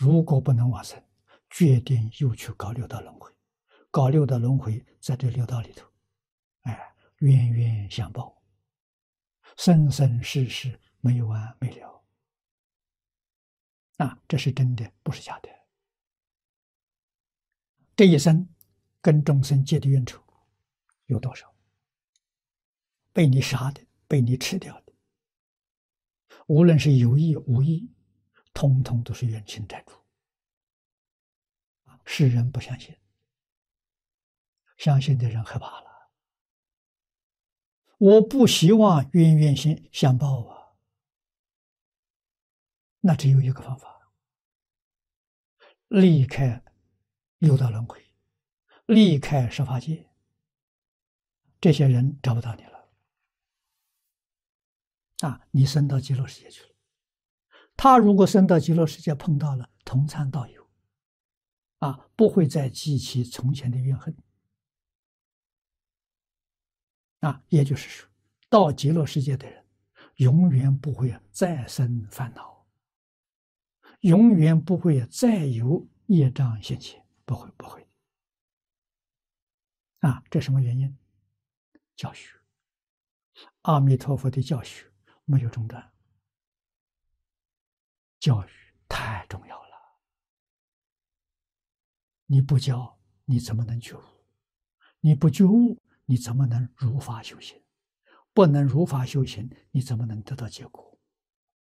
如果不能往生，决定又去搞六道轮回，搞六道轮回，在这六道里头，哎，冤冤相报，生生世世没完没了。啊，这是真的，不是假的。这一生跟众生结的冤仇有多少？被你杀的，被你吃掉的，无论是有意无意，通通都是冤亲债主。世人不相信，相信的人害怕了。我不希望冤冤相相报啊，那只有一个方法：离开六道轮回，离开十法界，这些人找不到你了。啊，你升到极乐世界去了。他如果升到极乐世界，碰到了同参道友。啊，不会再记起从前的怨恨。啊，也就是说，到极乐世界的人，永远不会再生烦恼，永远不会再有业障现前，不会，不会。啊，这什么原因？教学，阿弥陀佛的教学没有中断，教育太重要了。你不教，你怎么能觉悟？你不觉悟，你怎么能如法修行？不能如法修行，你怎么能得到结果？